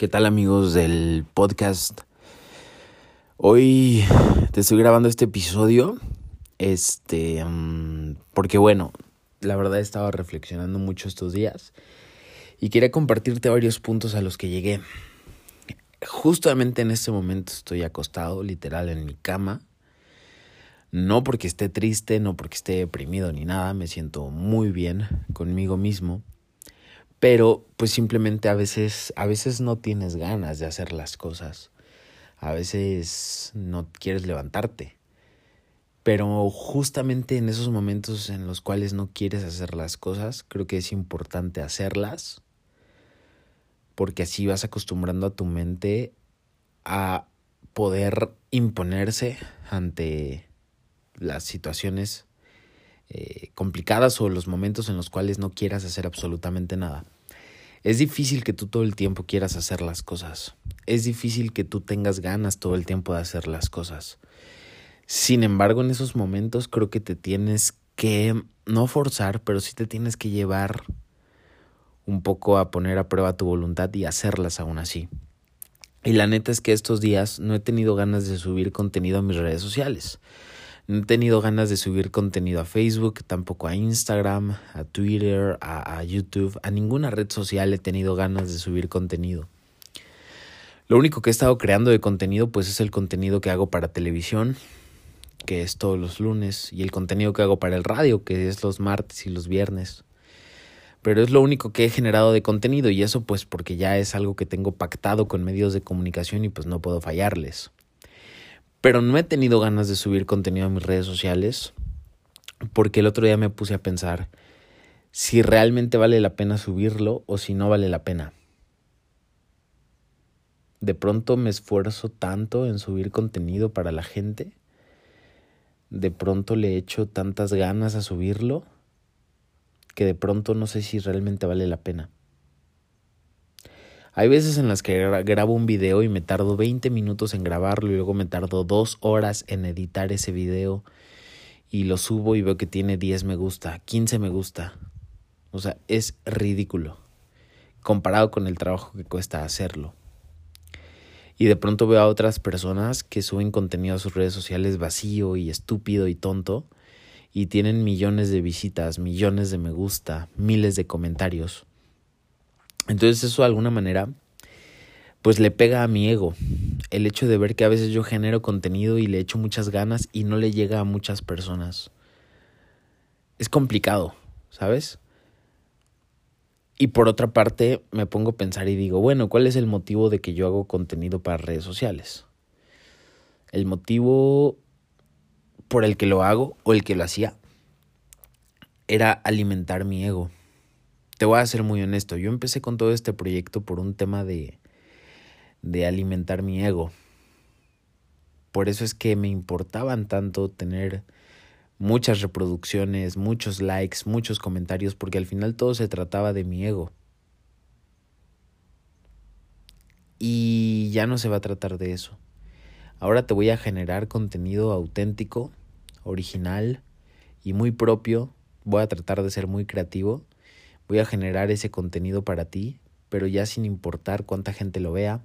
¿Qué tal amigos del podcast? Hoy te estoy grabando este episodio. Este, mm, porque bueno, la verdad he estado reflexionando mucho estos días y quería compartirte varios puntos a los que llegué. Justamente en este momento estoy acostado, literal, en mi cama. No porque esté triste, no porque esté deprimido ni nada, me siento muy bien conmigo mismo pero pues simplemente a veces a veces no tienes ganas de hacer las cosas. A veces no quieres levantarte. Pero justamente en esos momentos en los cuales no quieres hacer las cosas, creo que es importante hacerlas porque así vas acostumbrando a tu mente a poder imponerse ante las situaciones eh, complicadas o los momentos en los cuales no quieras hacer absolutamente nada. Es difícil que tú todo el tiempo quieras hacer las cosas. Es difícil que tú tengas ganas todo el tiempo de hacer las cosas. Sin embargo, en esos momentos creo que te tienes que no forzar, pero sí te tienes que llevar un poco a poner a prueba tu voluntad y hacerlas aún así. Y la neta es que estos días no he tenido ganas de subir contenido a mis redes sociales. No he tenido ganas de subir contenido a Facebook, tampoco a Instagram, a Twitter, a, YouTube, a ninguna red social he tenido ganas de subir contenido. Lo único que he estado creando de contenido pues es el contenido que hago para televisión, que es todos los lunes, y el contenido que hago para el radio, que es los martes y los viernes. Pero es lo único que he generado de contenido y eso pues porque ya es algo que tengo pactado con medios de comunicación y pues no puedo fallarles. Pero no he tenido ganas de subir contenido a mis redes sociales porque el otro día me puse a pensar si realmente vale la pena subirlo o si no vale la pena. De pronto me esfuerzo tanto en subir contenido para la gente. De pronto le echo tantas ganas a subirlo que de pronto no sé si realmente vale la pena. Hay veces en las que grabo un video y me tardo 20 minutos en grabarlo y luego me tardo dos horas en editar ese video y lo subo y veo que tiene 10 me gusta, 15 me gusta. O sea, es ridículo comparado con el trabajo que cuesta hacerlo. Y de pronto veo a otras personas que suben contenido a sus redes sociales vacío y estúpido y tonto y tienen millones de visitas, millones de me gusta, miles de comentarios. Entonces eso de alguna manera pues le pega a mi ego. El hecho de ver que a veces yo genero contenido y le echo muchas ganas y no le llega a muchas personas. Es complicado, ¿sabes? Y por otra parte me pongo a pensar y digo, bueno, ¿cuál es el motivo de que yo hago contenido para redes sociales? El motivo por el que lo hago o el que lo hacía era alimentar mi ego te voy a ser muy honesto, yo empecé con todo este proyecto por un tema de, de alimentar mi ego. Por eso es que me importaban tanto tener muchas reproducciones, muchos likes, muchos comentarios, porque al final todo se trataba de mi ego. Y ya no se va a tratar de eso. Ahora te voy a generar contenido auténtico, original y muy propio. Voy a tratar de ser muy creativo Voy a generar ese contenido para ti, pero ya sin importar cuánta gente lo vea,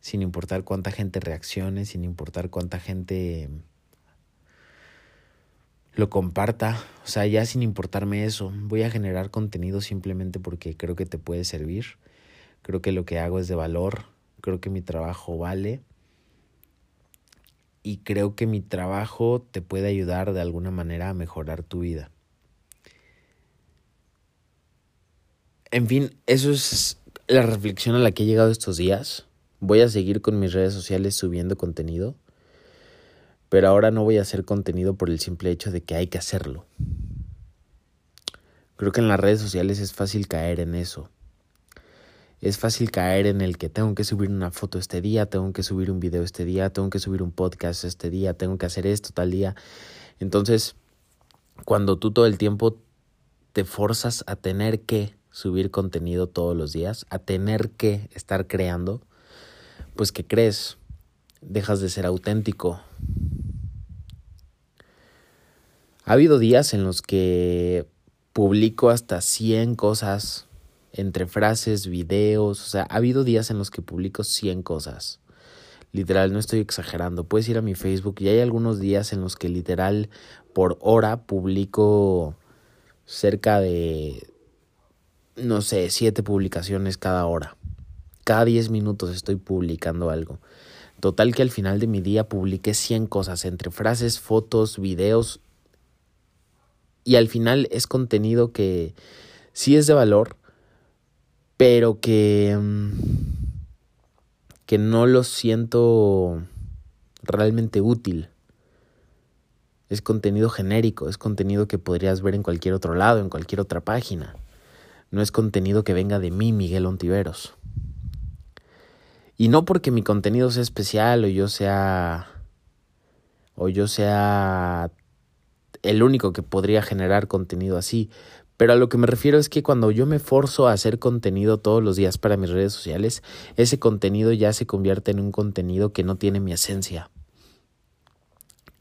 sin importar cuánta gente reaccione, sin importar cuánta gente lo comparta, o sea, ya sin importarme eso, voy a generar contenido simplemente porque creo que te puede servir, creo que lo que hago es de valor, creo que mi trabajo vale y creo que mi trabajo te puede ayudar de alguna manera a mejorar tu vida. En fin, eso es la reflexión a la que he llegado estos días. Voy a seguir con mis redes sociales subiendo contenido, pero ahora no voy a hacer contenido por el simple hecho de que hay que hacerlo. Creo que en las redes sociales es fácil caer en eso. Es fácil caer en el que tengo que subir una foto este día, tengo que subir un video este día, tengo que subir un podcast este día, tengo que hacer esto tal día. Entonces, cuando tú todo el tiempo te forzas a tener que subir contenido todos los días, a tener que estar creando, pues que crees, dejas de ser auténtico. Ha habido días en los que publico hasta 100 cosas entre frases, videos, o sea, ha habido días en los que publico 100 cosas. Literal, no estoy exagerando. Puedes ir a mi Facebook y hay algunos días en los que literal por hora publico cerca de, no sé, siete publicaciones cada hora. Cada 10 minutos estoy publicando algo. Total que al final de mi día publiqué 100 cosas entre frases, fotos, videos. Y al final es contenido que sí es de valor, pero que... Mm, que no lo siento realmente útil. Es contenido genérico, es contenido que podrías ver en cualquier otro lado, en cualquier otra página. No es contenido que venga de mí, Miguel Ontiveros. Y no porque mi contenido sea especial o yo sea o yo sea el único que podría generar contenido así, pero a lo que me refiero es que cuando yo me forzo a hacer contenido todos los días para mis redes sociales, ese contenido ya se convierte en un contenido que no tiene mi esencia.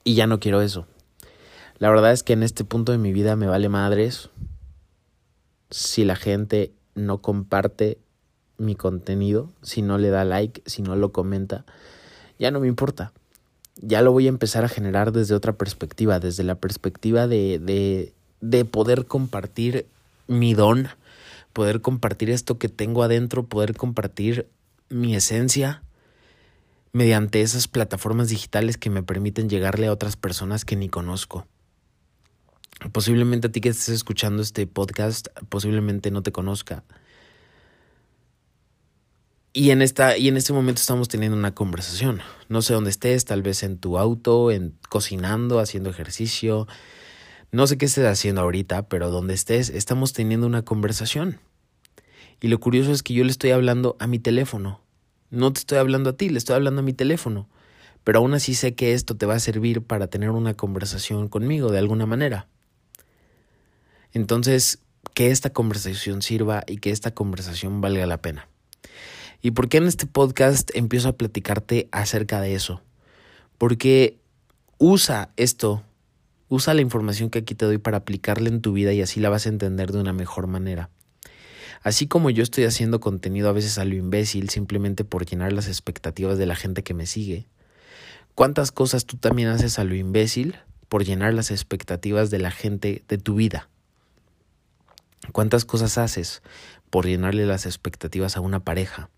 Y ya no quiero eso. La verdad es que en este punto de mi vida me vale madres si la gente no comparte mi contenido, si no le da like, si no lo comenta, ya no me importa. Ya lo voy a empezar a generar desde otra perspectiva, desde la perspectiva de, de de poder compartir mi don, poder compartir esto que tengo adentro, poder compartir mi esencia mediante esas plataformas digitales que me permiten llegarle a otras personas que ni conozco. Posiblemente a ti que estés escuchando este podcast, posiblemente no te conozca. Y en, esta, y en este momento estamos teniendo una conversación. No sé dónde estés, tal vez en tu auto, en cocinando, haciendo ejercicio, no sé qué estés haciendo ahorita, pero donde estés, estamos teniendo una conversación. Y lo curioso es que yo le estoy hablando a mi teléfono. No te estoy hablando a ti, le estoy hablando a mi teléfono. Pero aún así sé que esto te va a servir para tener una conversación conmigo de alguna manera. Entonces, que esta conversación sirva y que esta conversación valga la pena. ¿Y por qué en este podcast empiezo a platicarte acerca de eso? Porque usa esto Usa la información que aquí te doy para aplicarla en tu vida y así la vas a entender de una mejor manera. Así como yo estoy haciendo contenido a veces a lo imbécil simplemente por llenar las expectativas de la gente que me sigue, ¿cuántas cosas tú también haces a lo imbécil por llenar las expectativas de la gente de tu vida? ¿Cuántas cosas haces por llenarle las expectativas a una pareja,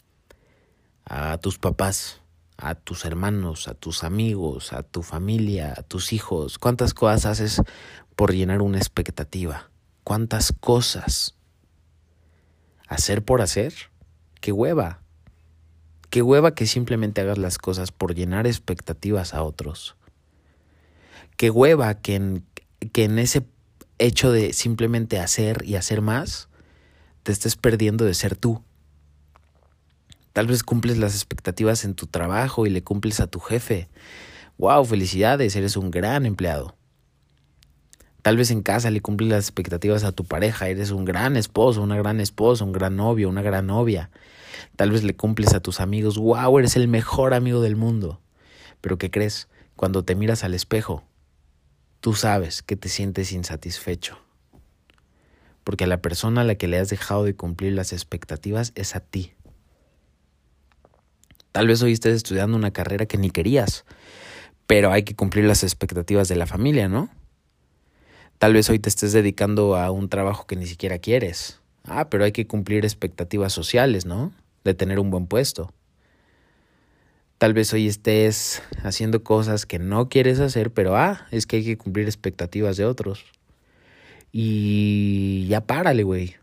a tus papás, a tus hermanos, a tus amigos, a tu familia, a tus hijos. ¿Cuántas cosas haces por llenar una expectativa? ¿Cuántas cosas? ¿Hacer por hacer? ¡Qué hueva! ¡Qué hueva que simplemente hagas las cosas por llenar expectativas a otros! ¡Qué hueva que en, que en ese hecho de simplemente hacer y hacer más, te estés perdiendo de ser tú! Tal vez cumples las expectativas en tu trabajo y le cumples a tu jefe. ¡Wow! Felicidades, eres un gran empleado. Tal vez en casa le cumples las expectativas a tu pareja, eres un gran esposo, una gran esposa, un gran novio, una gran novia. Tal vez le cumples a tus amigos, wow, eres el mejor amigo del mundo. Pero ¿qué crees? Cuando te miras al espejo, tú sabes que te sientes insatisfecho. Porque a la persona a la que le has dejado de cumplir las expectativas es a ti. Tal vez hoy estés estudiando una carrera que ni querías, pero hay que cumplir las expectativas de la familia, ¿no? Tal vez hoy te estés dedicando a un trabajo que ni siquiera quieres. Ah, pero hay que cumplir expectativas sociales, ¿no? De tener un buen puesto. Tal vez hoy estés haciendo cosas que no quieres hacer, pero ah, es que hay que cumplir expectativas de otros. Y ya párale, güey.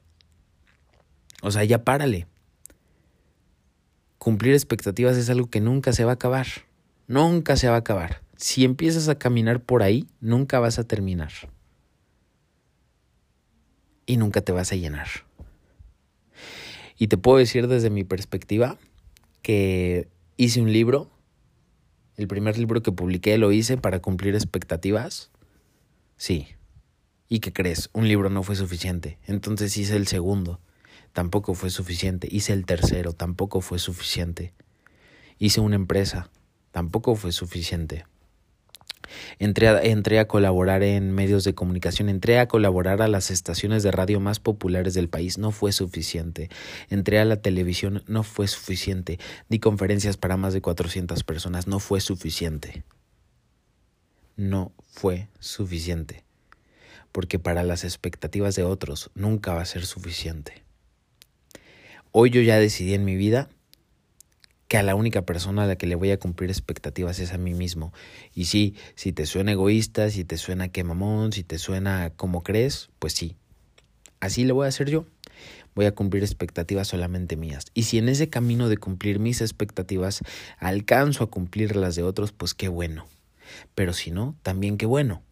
O sea, ya párale cumplir expectativas es algo que nunca se va a acabar. Nunca se va a acabar. Si empiezas a caminar por ahí, nunca vas a terminar. Y nunca te vas a llenar. Y te puedo decir desde mi perspectiva que hice un libro. El primer libro que publiqué lo hice para cumplir expectativas. Sí. ¿Y qué crees? Un libro no fue suficiente. Entonces hice el segundo tampoco fue suficiente. Hice el tercero, tampoco fue suficiente. Hice una empresa, tampoco fue suficiente. Entré a, a, colaborar en medios de comunicación, entré a colaborar a las estaciones de radio más populares del país, no fue suficiente. Entré a la televisión, no fue suficiente. Di conferencias para más de 400 personas, no fue suficiente. No fue suficiente. Porque para las expectativas de otros nunca va a ser suficiente. Hoy yo ya decidí en mi vida que a la única persona a la que le voy a cumplir expectativas es a mí mismo. Y sí, si te suena egoísta, si te suena que mamón, si te suena como crees, pues sí. Así lo voy a hacer yo. Voy a cumplir expectativas solamente mías. Y si en ese camino de cumplir mis expectativas alcanzo a cumplir las de otros, pues qué bueno. Pero si no, también qué bueno.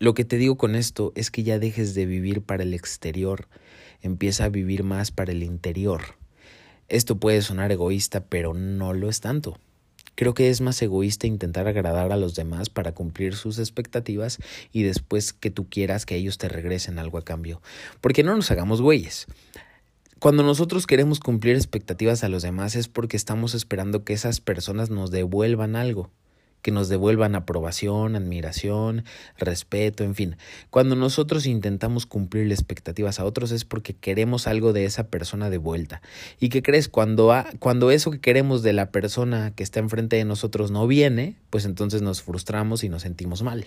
Lo que te digo con esto es que ya dejes de vivir para el exterior, empieza a vivir más para el interior. Esto puede sonar egoísta, pero no lo es tanto. Creo que es más egoísta intentar agradar a los demás para cumplir sus expectativas y después que tú quieras que ellos te regresen algo a cambio. Porque no nos hagamos güeyes. Cuando nosotros queremos cumplir expectativas a los demás es porque estamos esperando que esas personas nos devuelvan algo que nos devuelvan aprobación, admiración, respeto, en fin. Cuando nosotros intentamos cumplir expectativas a otros es porque queremos algo de esa persona de vuelta. ¿Y qué crees? Cuando, cuando eso que queremos de la persona que está enfrente de nosotros no viene, pues entonces nos frustramos y nos sentimos mal.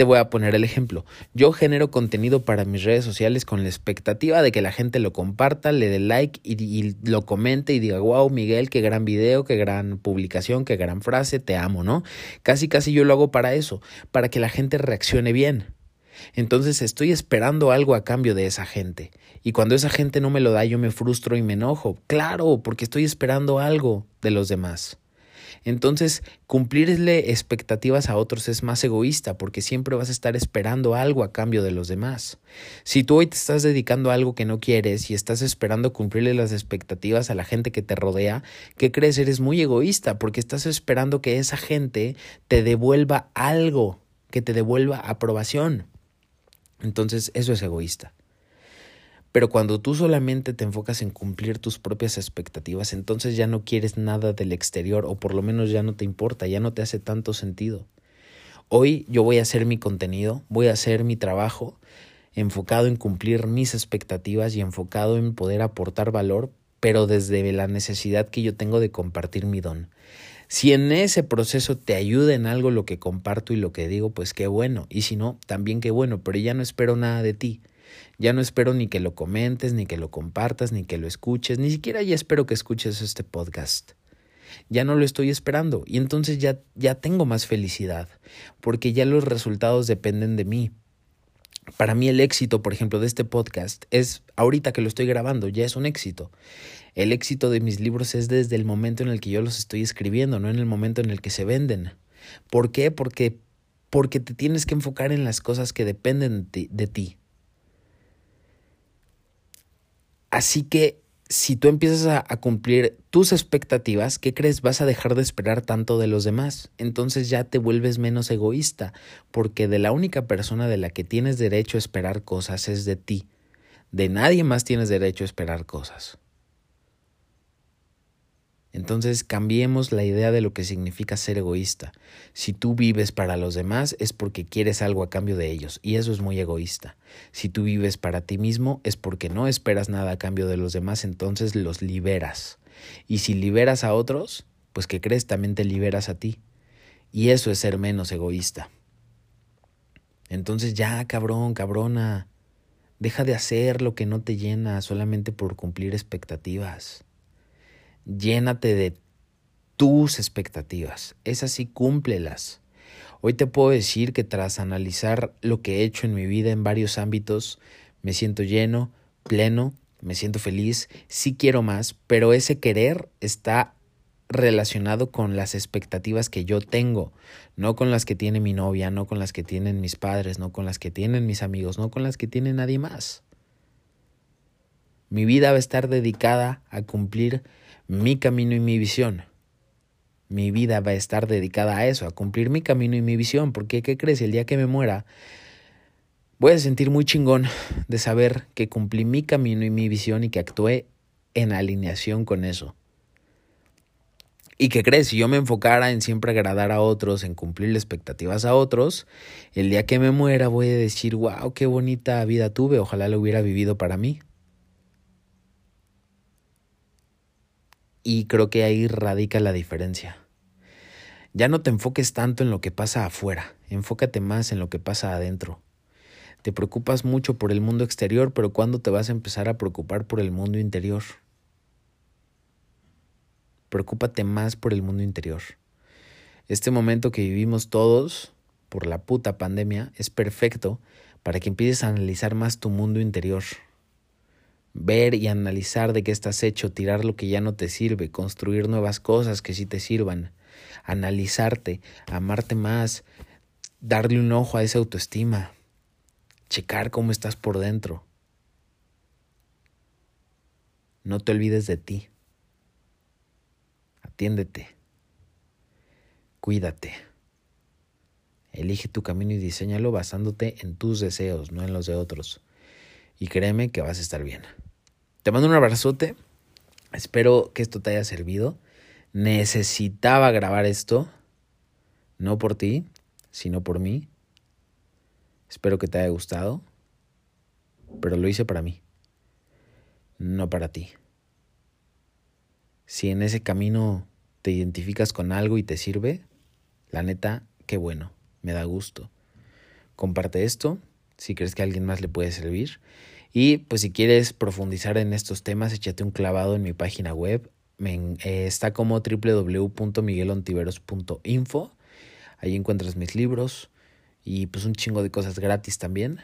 Te voy a poner el ejemplo. Yo genero contenido para mis redes sociales con la expectativa de que la gente lo comparta, le dé like y, lo comente y diga, wow, Miguel, qué gran video, qué gran publicación, qué gran frase, te amo, ¿no? Casi, casi yo lo hago para eso, para que la gente reaccione bien. Entonces estoy esperando algo a cambio de esa gente. Y cuando esa gente no me lo da, yo me frustro y me enojo. Claro, porque estoy esperando algo de los demás. Entonces, cumplirle expectativas a otros es más egoísta porque siempre vas a estar esperando algo a cambio de los demás. Si tú hoy te estás dedicando a algo que no quieres y estás esperando cumplirle las expectativas a la gente que te rodea, ¿qué crees? Eres muy egoísta porque estás esperando que esa gente te devuelva algo, que te devuelva aprobación. Entonces, eso es egoísta. Pero cuando tú solamente te enfocas en cumplir tus propias expectativas, entonces ya no quieres nada del exterior o por lo menos ya no te importa, ya no te hace tanto sentido. Hoy yo voy a hacer mi contenido, voy a hacer mi trabajo enfocado en cumplir mis expectativas y enfocado en poder aportar valor, pero desde la necesidad que yo tengo de compartir mi don. Si en ese proceso te ayuda en algo lo que comparto y lo que digo, pues qué bueno. Y si no, también qué bueno, pero ya no espero nada de ti. Ya no espero ni que lo comentes, ni que lo compartas, ni que lo escuches, ni siquiera ya espero que escuches este podcast. Ya no lo estoy esperando y entonces ya, ya tengo más felicidad, porque ya los resultados dependen de mí. Para mí el éxito, por ejemplo, de este podcast es, ahorita que lo estoy grabando, ya es un éxito. El éxito de mis libros es desde el momento en el que yo los estoy escribiendo, no en el momento en el que se venden. ¿Por qué? Porque, porque te tienes que enfocar en las cosas que dependen de ti. Así que si tú empiezas a, cumplir tus expectativas, ¿qué crees? Vas a dejar de esperar tanto de los demás. Entonces ya te vuelves menos egoísta, porque de la única persona de la que tienes derecho a esperar cosas es de ti. De nadie más tienes derecho a esperar cosas. Entonces cambiemos la idea de lo que significa ser egoísta. Si tú vives para los demás es porque quieres algo a cambio de ellos, y eso es muy egoísta. Si tú vives para ti mismo es porque no esperas nada a cambio de los demás, entonces los liberas. Y si liberas a otros, pues que crees también te liberas a ti. Y eso es ser menos egoísta. Entonces ya, cabrón, cabrona, deja de hacer lo que no te llena solamente por cumplir expectativas llénate de tus expectativas. Es así, cúmplelas. Hoy te puedo decir que tras analizar lo que he hecho en mi vida en varios ámbitos, me siento lleno, pleno, me siento feliz, sí quiero más, pero ese querer está relacionado con las expectativas que yo tengo, no con las que tiene mi novia, no con las que tienen mis padres, no con las que tienen mis amigos, no con las que tiene nadie más. Mi vida va a estar dedicada a cumplir mi camino y mi visión. Mi vida va a estar dedicada a eso, a cumplir mi camino y mi visión, porque ¿qué crees? El día que me muera, voy a sentir muy chingón de saber que cumplí mi camino y mi visión y que actué en alineación con eso. ¿Y qué crees? Si yo me enfocara en siempre agradar a otros, en cumplir expectativas a otros, el día que me muera voy a decir, wow, qué bonita vida tuve, ojalá lo hubiera vivido para mí. Y creo que ahí radica la diferencia. Ya no te enfoques tanto en lo que pasa afuera, enfócate más en lo que pasa adentro. Te preocupas mucho por el mundo exterior, pero ¿cuándo te vas a empezar a preocupar por el mundo interior? Preocúpate más por el mundo interior. Este momento que vivimos todos por la puta pandemia es perfecto para que empieces a analizar más tu mundo interior. Ver y analizar de qué estás hecho, tirar lo que ya no te sirve, construir nuevas cosas que sí te sirvan, analizarte, amarte más, darle un ojo a esa autoestima, checar cómo estás por dentro. No te olvides de ti. Atiéndete. Cuídate. Elige tu camino y diseñalo basándote en tus deseos, no en los de otros. Y créeme que vas a estar bien. Te mando un abrazote. Espero que esto te haya servido. Necesitaba grabar esto. No por ti, sino por mí. Espero que te haya gustado. Pero lo hice para mí. No para ti. Si en ese camino te identificas con algo y te sirve, la neta, qué bueno, me da gusto. Comparte esto si crees que alguien más le puede servir. Y pues si quieres profundizar en estos temas, échate un clavado en mi página web. Eh, está como www.miguelontiveros.info. Ahí encuentras mis libros y pues un chingo de cosas gratis también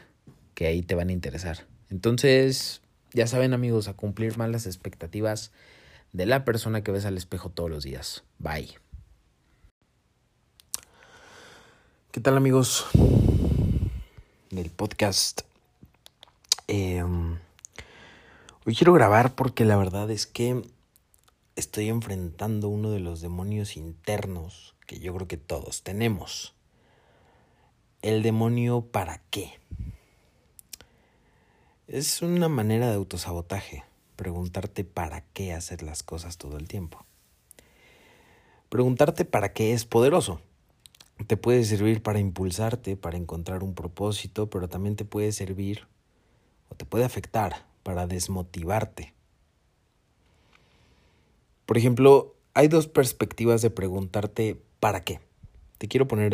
que ahí te van a interesar. Entonces, ya saben amigos, a cumplir más las expectativas de la persona que ves al espejo todos los días. Bye. ¿Qué tal amigos del podcast? Em, hoy quiero grabar porque la verdad es que estoy enfrentando uno de los demonios internos que yo creo que todos tenemos. El demonio para qué. Es una manera de autosabotaje preguntarte para qué hacer las cosas todo el tiempo. Preguntarte para qué es poderoso. Te puede servir para impulsarte, para encontrar un propósito, pero también te puede servir o te puede afectar para desmotivarte. Por ejemplo, hay dos perspectivas de preguntarte para qué. Te quiero poner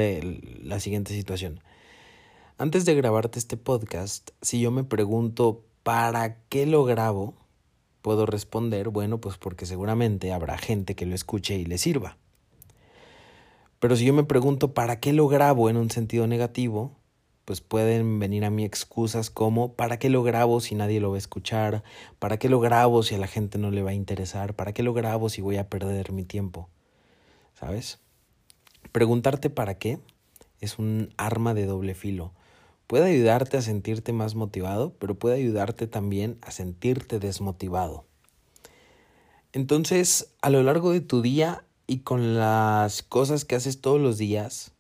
la siguiente situación. Antes de grabarte este podcast, si yo me pregunto para qué lo grabo, puedo responder, bueno, pues porque seguramente habrá gente que lo escuche y le sirva. Pero si yo me pregunto para qué lo grabo en un sentido negativo, pues pueden venir a mí excusas como ¿para qué lo grabo si nadie lo va a escuchar? ¿Para qué lo grabo si a la gente no le va a interesar? ¿Para qué lo grabo si voy a perder mi tiempo? ¿Sabes? Preguntarte para qué es un arma de doble filo puede ayudarte a sentirte más motivado, pero puede ayudarte también a sentirte desmotivado. Entonces, a lo largo de tu día y con las cosas que haces todos los días,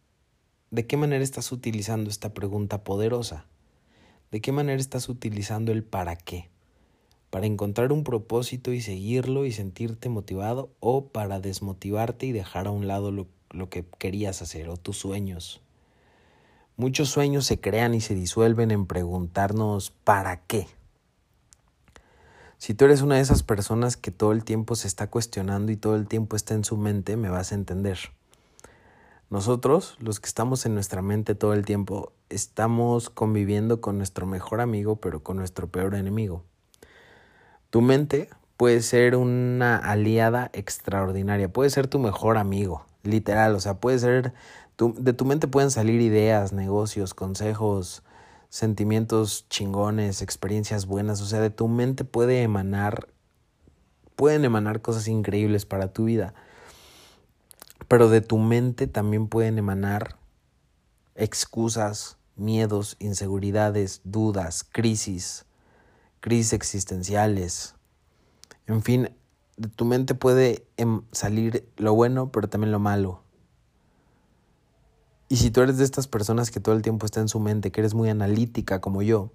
¿de qué manera estás utilizando esta pregunta poderosa? ¿De qué manera estás utilizando el para qué? ¿Para encontrar un propósito y seguirlo y sentirte motivado o para desmotivarte y dejar a un lado lo, lo que querías hacer o tus sueños? Muchos sueños se crean y se disuelven en preguntarnos ¿para qué? Si tú eres una de esas personas que todo el tiempo se está cuestionando y todo el tiempo está en su mente, me vas a entender. Nosotros, los que estamos en nuestra mente todo el tiempo, estamos conviviendo con nuestro mejor amigo, pero con nuestro peor enemigo. Tu mente puede ser una aliada extraordinaria, puede ser tu mejor amigo, literal, o sea, puede ser de tu mente pueden salir ideas, negocios, consejos, sentimientos chingones, experiencias buenas. O sea, de tu mente puede emanar, pueden emanar cosas increíbles para tu vida. Pero de tu mente también pueden emanar excusas, miedos, inseguridades, dudas, crisis, crisis existenciales. En fin, de tu mente puede em, salir lo bueno, pero también lo malo. Y si tú eres de estas personas que todo el tiempo está en su mente, que eres muy analítica como yo,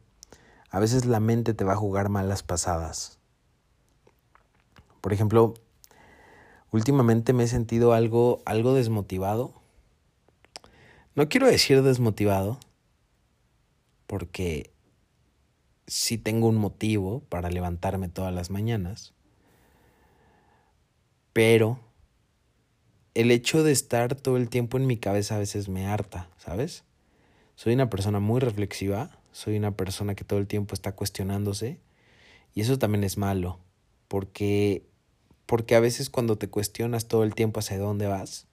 a veces la mente te va a jugar malas pasadas. Por ejemplo, últimamente me he sentido algo, algo desmotivado. No quiero decir desmotivado, porque sí tengo un motivo para levantarme todas las mañanas, pero el hecho de estar todo el tiempo en mi cabeza a veces me harta, ¿sabes? Soy una persona muy reflexiva, soy una persona que todo el tiempo está cuestionándose y eso también es malo, porque porque a veces cuando te cuestionas todo el tiempo hacia dónde vas,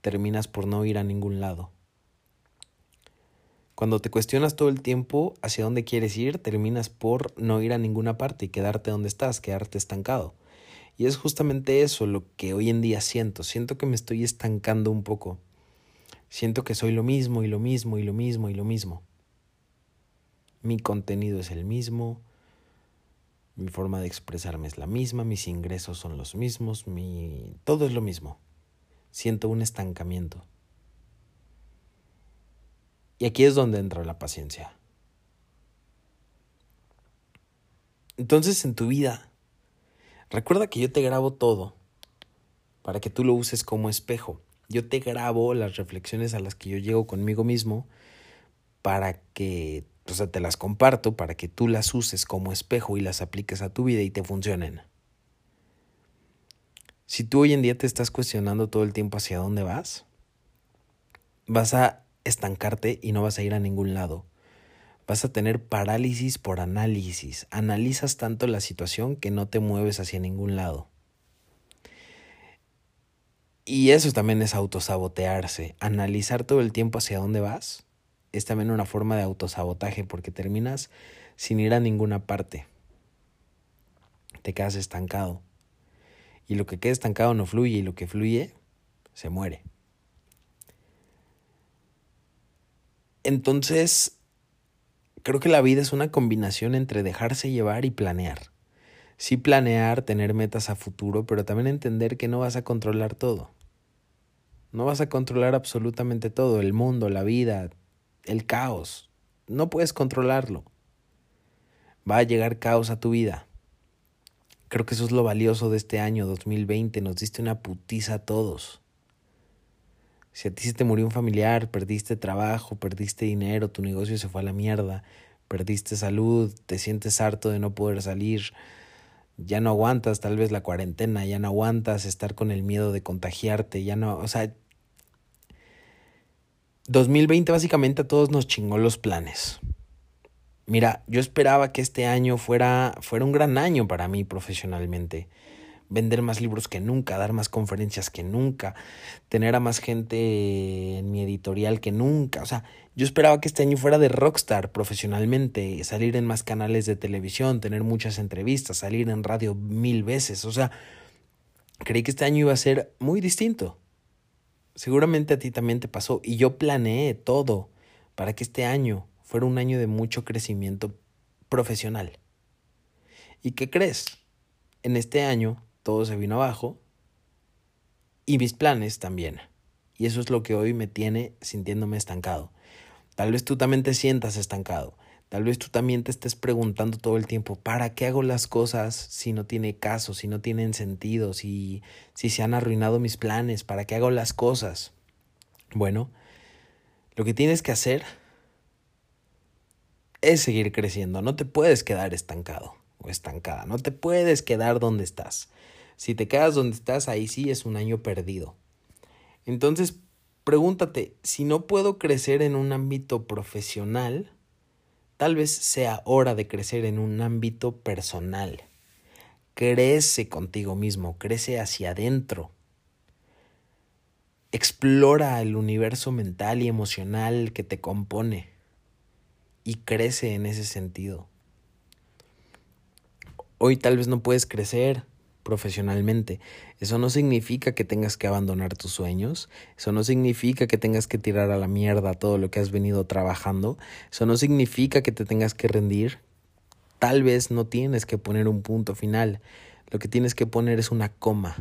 terminas por no ir a ningún lado. Cuando te cuestionas todo el tiempo hacia dónde quieres ir, terminas por no ir a ninguna parte y quedarte donde estás, quedarte estancado. Y es justamente eso lo que hoy en día siento. Siento que me estoy estancando un poco. Siento que soy lo mismo y lo mismo y lo mismo y lo mismo. Mi contenido es el mismo, mi forma de expresarme es la misma, mis ingresos son los mismos, mi todo es lo mismo. Siento un estancamiento. Y aquí es donde entra la paciencia. Entonces en tu vida, recuerda que yo te grabo todo para que tú lo uses como espejo. Yo te grabo las reflexiones a las que yo llego conmigo mismo para que o sea, te las comparto para que tú las uses como espejo y las apliques a tu vida y te funcionen. Si tú hoy en día te estás cuestionando todo el tiempo hacia dónde vas, vas a estancarte y no vas a ir a ningún lado. Vas a tener parálisis por análisis. Analizas tanto la situación que no te mueves hacia ningún lado. Y eso también es autosabotearse. Analizar todo el tiempo hacia dónde vas es también una forma de autosabotaje porque terminas sin ir a ninguna parte. Te quedas estancado. Y lo que queda estancado no fluye y lo que fluye se muere. Entonces, creo que la vida es una combinación entre dejarse llevar y planear. Sí planear, tener metas a futuro, pero también entender que no vas a controlar todo. No vas a controlar absolutamente todo, el mundo, la vida, el caos. No puedes controlarlo. Va a llegar caos a tu vida. Creo que eso es lo valioso de este año 2020. Nos diste una putiza a todos. Si a ti se te murió un familiar, perdiste trabajo, perdiste dinero, tu negocio se fue a la mierda, perdiste salud, te sientes harto de no poder salir, ya no aguantas tal vez la cuarentena, ya no aguantas estar con el miedo de contagiarte, ya no, o sea, 2020 básicamente a todos nos chingó los planes. Mira, yo esperaba que este año fuera, fuera un gran año para mí profesionalmente. Vender más libros que nunca, dar más conferencias que nunca, tener a más gente en mi editorial que nunca. O sea, yo esperaba que este año fuera de rockstar profesionalmente, salir en más canales de televisión, tener muchas entrevistas, salir en radio mil veces. O sea, creí que este año iba a ser muy distinto. Seguramente a ti también te pasó y yo planeé todo para que este año fuera un año de mucho crecimiento profesional. ¿Y qué crees? En este año todo se vino abajo y mis planes también. Y eso es lo que hoy me tiene sintiéndome estancado. Tal vez tú también te sientas estancado. Tal vez tú también te estés preguntando todo el tiempo, ¿para qué hago las cosas si no tiene caso, si no tienen sentido, si, si se han arruinado mis planes? ¿Para qué hago las cosas? Bueno, lo que tienes que hacer es seguir creciendo. No te puedes quedar estancado o estancada. No te puedes quedar donde estás. Si te quedas donde estás, ahí sí es un año perdido. Entonces, pregúntate, si no puedo crecer en un ámbito profesional, Tal vez sea hora de crecer en un ámbito personal. Crece contigo mismo, crece hacia adentro. Explora el universo mental y emocional que te compone y crece en ese sentido. Hoy tal vez no puedes crecer profesionalmente. Eso no significa que tengas que abandonar tus sueños, eso no significa que tengas que tirar a la mierda todo lo que has venido trabajando, eso no significa que te tengas que rendir. Tal vez no tienes que poner un punto final, lo que tienes que poner es una coma.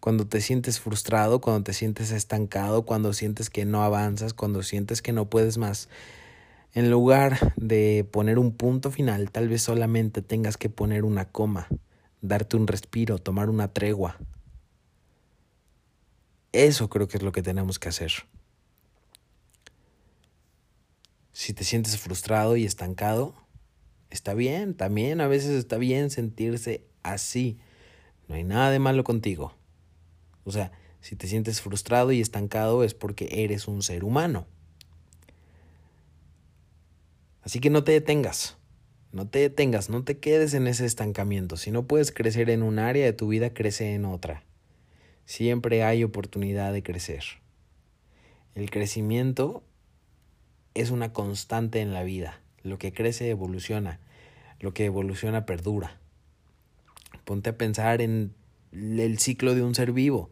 Cuando te sientes frustrado, cuando te sientes estancado, cuando sientes que no avanzas, cuando sientes que no puedes más, en lugar de poner un punto final, tal vez solamente tengas que poner una coma darte un respiro, tomar una tregua. Eso creo que es lo que tenemos que hacer. Si te sientes frustrado y estancado, está bien, también a veces está bien sentirse así. No hay nada de malo contigo. O sea, si te sientes frustrado y estancado es porque eres un ser humano. Así que no te detengas. No te detengas, no te quedes en ese estancamiento. Si no puedes crecer en un área de tu vida, crece en otra. Siempre hay oportunidad de crecer. El crecimiento es una constante en la vida. Lo que crece evoluciona. Lo que evoluciona perdura. Ponte a pensar en el ciclo de un ser vivo.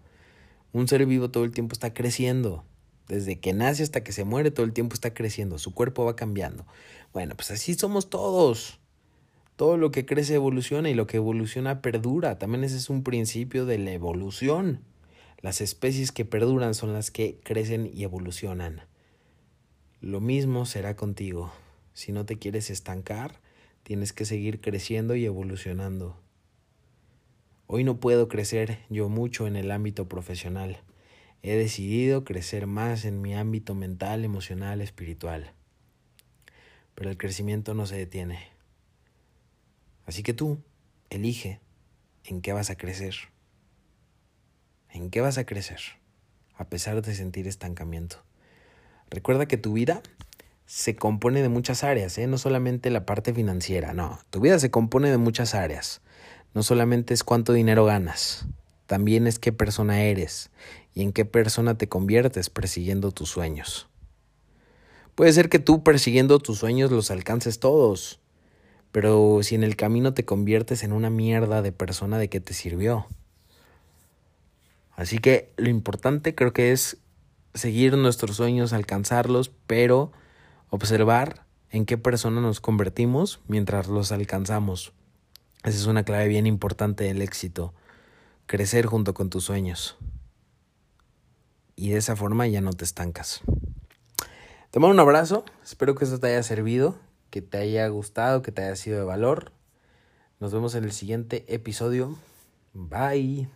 Un ser vivo todo el tiempo está creciendo. Desde que nace hasta que se muere, todo el tiempo está creciendo. Su cuerpo va cambiando. Bueno, pues así somos todos. Todo lo que crece evoluciona y lo que evoluciona perdura. También ese es un principio de la evolución. Las especies que perduran son las que crecen y evolucionan. Lo mismo será contigo. Si no te quieres estancar, tienes que seguir creciendo y evolucionando. Hoy no puedo crecer yo mucho en el ámbito profesional. He decidido crecer más en mi ámbito mental, emocional, espiritual. Pero el crecimiento no se detiene. Así que tú, elige en qué vas a crecer. ¿En qué vas a crecer? A pesar de sentir estancamiento. Recuerda que tu vida se compone de muchas áreas, ¿eh? no solamente la parte financiera, no, tu vida se compone de muchas áreas. No solamente es cuánto dinero ganas, también es qué persona eres y en qué persona te conviertes persiguiendo tus sueños. Puede ser que tú persiguiendo tus sueños los alcances todos, pero si en el camino te conviertes en una mierda de persona, ¿de qué te sirvió? Así que lo importante creo que es seguir nuestros sueños, alcanzarlos, pero observar en qué persona nos convertimos mientras los alcanzamos. Esa es una clave bien importante del éxito, crecer junto con tus sueños. Y de esa forma ya no te estancas. Te mando un abrazo, espero que esto te haya servido, que te haya gustado, que te haya sido de valor. Nos vemos en el siguiente episodio. Bye.